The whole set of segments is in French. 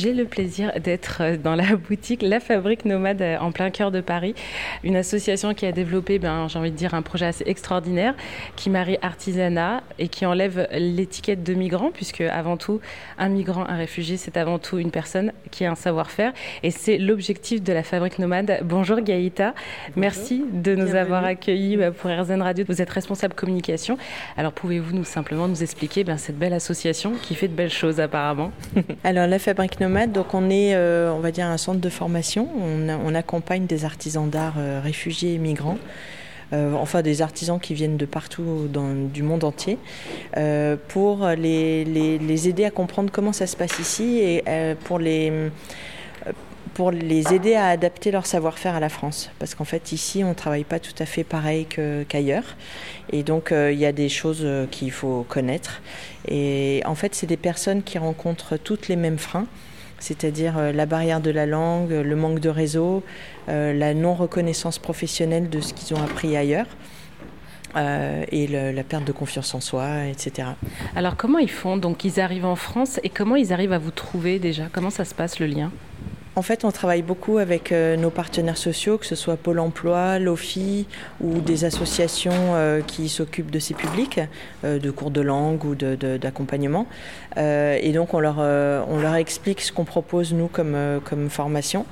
J'ai le plaisir d'être euh, dans la boutique La Fabrique Nomade euh, en plein cœur de Paris, une association qui a développé, ben, j'ai envie de dire, un projet assez extraordinaire qui marie artisanat et qui enlève l'étiquette de migrant, puisque avant tout, un migrant, un réfugié, c'est avant tout une personne qui a un savoir-faire et c'est l'objectif de La Fabrique Nomade. Bonjour Gaïta, merci de nous avoir accueillis bah, pour RZN Radio. Vous êtes responsable communication. Alors pouvez-vous nous simplement nous expliquer ben, cette belle association qui fait de belles choses apparemment? Alors La Fabrique Nomade donc on est, euh, on va dire, un centre de formation. On, accompagne des artisans d'art euh, réfugiés et migrants. Euh, enfin des artisans qui viennent de partout du monde entier, pour les, aider à comprendre comment ça se passe ici et pour les pour les aider à adapter leur savoir-faire à la France. Parce qu'en fait, ici, on ne travaille pas tout à fait pareil qu'ailleurs. et donc, il y a des choses qu'il faut connaître. Et en fait, c'est des personnes qui rencontrent toutes les mêmes freins c'est-à-dire euh, la barrière de la langue, le manque de réseau, euh, la non-reconnaissance professionnelle de ce qu'ils ont appris ailleurs. Euh, et la perte de confiance en soi, etc. Alors comment ils font? Donc ils arrivent en France et comment ils arrivent à vous trouver déjà? Comment ça se passe le lien? En fait, on travaille beaucoup avec euh, nos partenaires sociaux, que ce soit Pôle emploi, l'OFI ou des associations euh, qui s'occupent de ces publics, euh, de cours de langue ou d'accompagnement. et donc, on leur, explique ce qu'on propose, nous, comme, formation.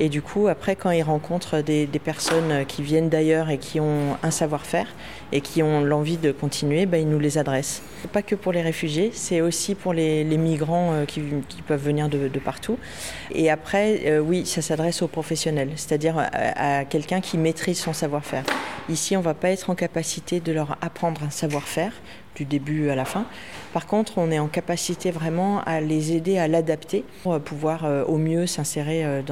Et du coup, après, quand ils rencontrent des, personnes qui viennent d'ailleurs et qui ont un savoir-faire et qui ont l'envie de continuer, ben, ils nous les adressent. Pas que pour les réfugiés, c'est aussi pour les, migrants qui, qui, peuvent venir de, de partout. Et après, euh, oui, ça s'adresse aux professionnels, c'est-à-dire à, quelqu'un qui maîtrise son savoir-faire. Ici, on ne va pas être en capacité de leur apprendre un savoir-faire du début à la fin. Par contre, on est en capacité vraiment à les aider à l'adapter pour pouvoir euh, au mieux s'insérer euh,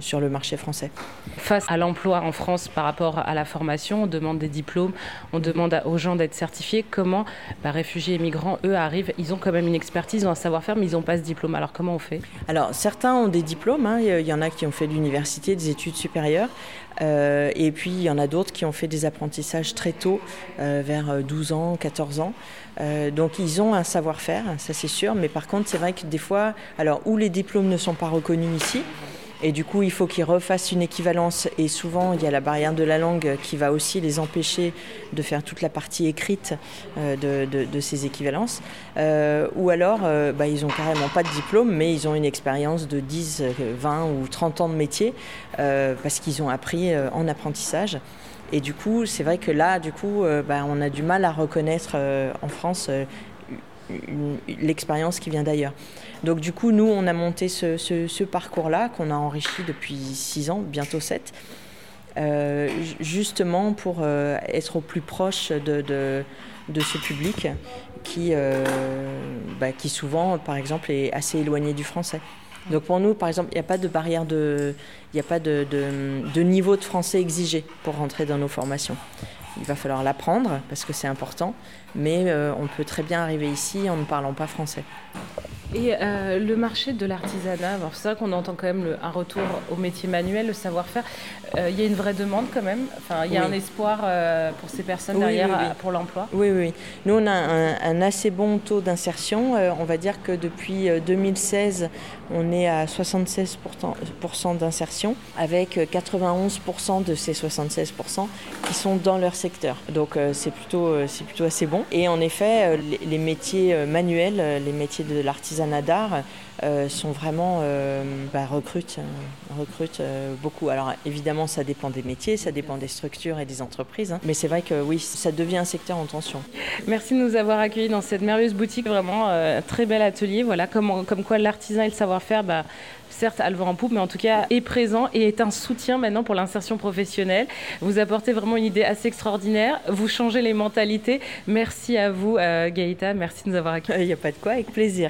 sur le marché français. Face à l'emploi en France par rapport à la formation, on demande des diplômes, on demande aux gens d'être certifiés. Comment bah, réfugiés et migrants, eux, arrivent? Ils ont quand même une expertise, ils ont un savoir-faire, mais ils n'ont pas ce diplôme. Alors comment on fait? Alors certains ont des diplômes, hein. il y en a qui ont fait de l'université, des études supérieures. Euh, et puis il y en a d'autres qui ont fait des apprentissages très tôt, vers 12 ans, 14 ans. Euh, donc ils ont un savoir-faire, ça c'est sûr, mais par contre c'est vrai que des fois, alors où les diplômes ne sont pas reconnus ici, et du coup il faut qu'ils refassent une équivalence, et souvent il y a la barrière de la langue qui va aussi les empêcher de faire toute la partie écrite euh, de, ces équivalences, euh, ou alors bah, ils n'ont carrément pas de diplôme, mais ils ont une expérience de 10, 20 ou 30 ans de métier, parce qu'ils ont appris en apprentissage. Et du coup, c'est vrai que là, du coup, euh, bah, on a du mal à reconnaître euh, en France euh, l'expérience qui vient d'ailleurs. Donc du coup, nous, on a monté ce, parcours-là qu'on a enrichi depuis six ans, bientôt sept, justement pour être au plus proche de, de, ce public qui, bah, qui souvent, par exemple, est assez éloigné du français. Donc pour nous, par exemple, il n'y a pas de barrière de, il n'y a pas de, niveau de français exigé pour rentrer dans nos formations. Il va falloir l'apprendre parce que c'est important, mais euh, on peut très bien arriver ici en ne parlant pas français. Et euh, le marché de l'artisanat, c'est vrai qu'on entend quand même un retour au métier manuel, le savoir-faire. Euh, il y a une vraie demande quand même. Enfin, il y a un espoir euh, pour ces personnes derrière pour l'emploi. Oui, oui. Nous, on a un, assez bon taux d'insertion. on va dire que depuis 2016, on est à 76% d'insertion, avec 91% de ces 76% qui sont dans leur secteur. Donc c'est plutôt, c'est plutôt assez bon. Et en effet, les métiers manuels, les métiers de l'artisanat, d'art euh, sont vraiment euh, bah, recrutent, euh, beaucoup. Alors évidemment, ça dépend des métiers, ça dépend des structures et des entreprises, hein. mais c'est vrai que oui, ça devient un secteur en tension. Merci de nous avoir accueillis dans cette merveilleuse boutique, vraiment très bel atelier. Voilà, comme, comme quoi l'artisan et le savoir-faire, bah, certes, a le vent en poupe, mais en tout cas est présent et est un soutien maintenant pour l'insertion professionnelle. Vous apportez vraiment une idée assez extraordinaire. Vous changez les mentalités. Merci à vous, Gaïta. Merci de nous avoir accueillis. Il n'y a pas de quoi, avec plaisir.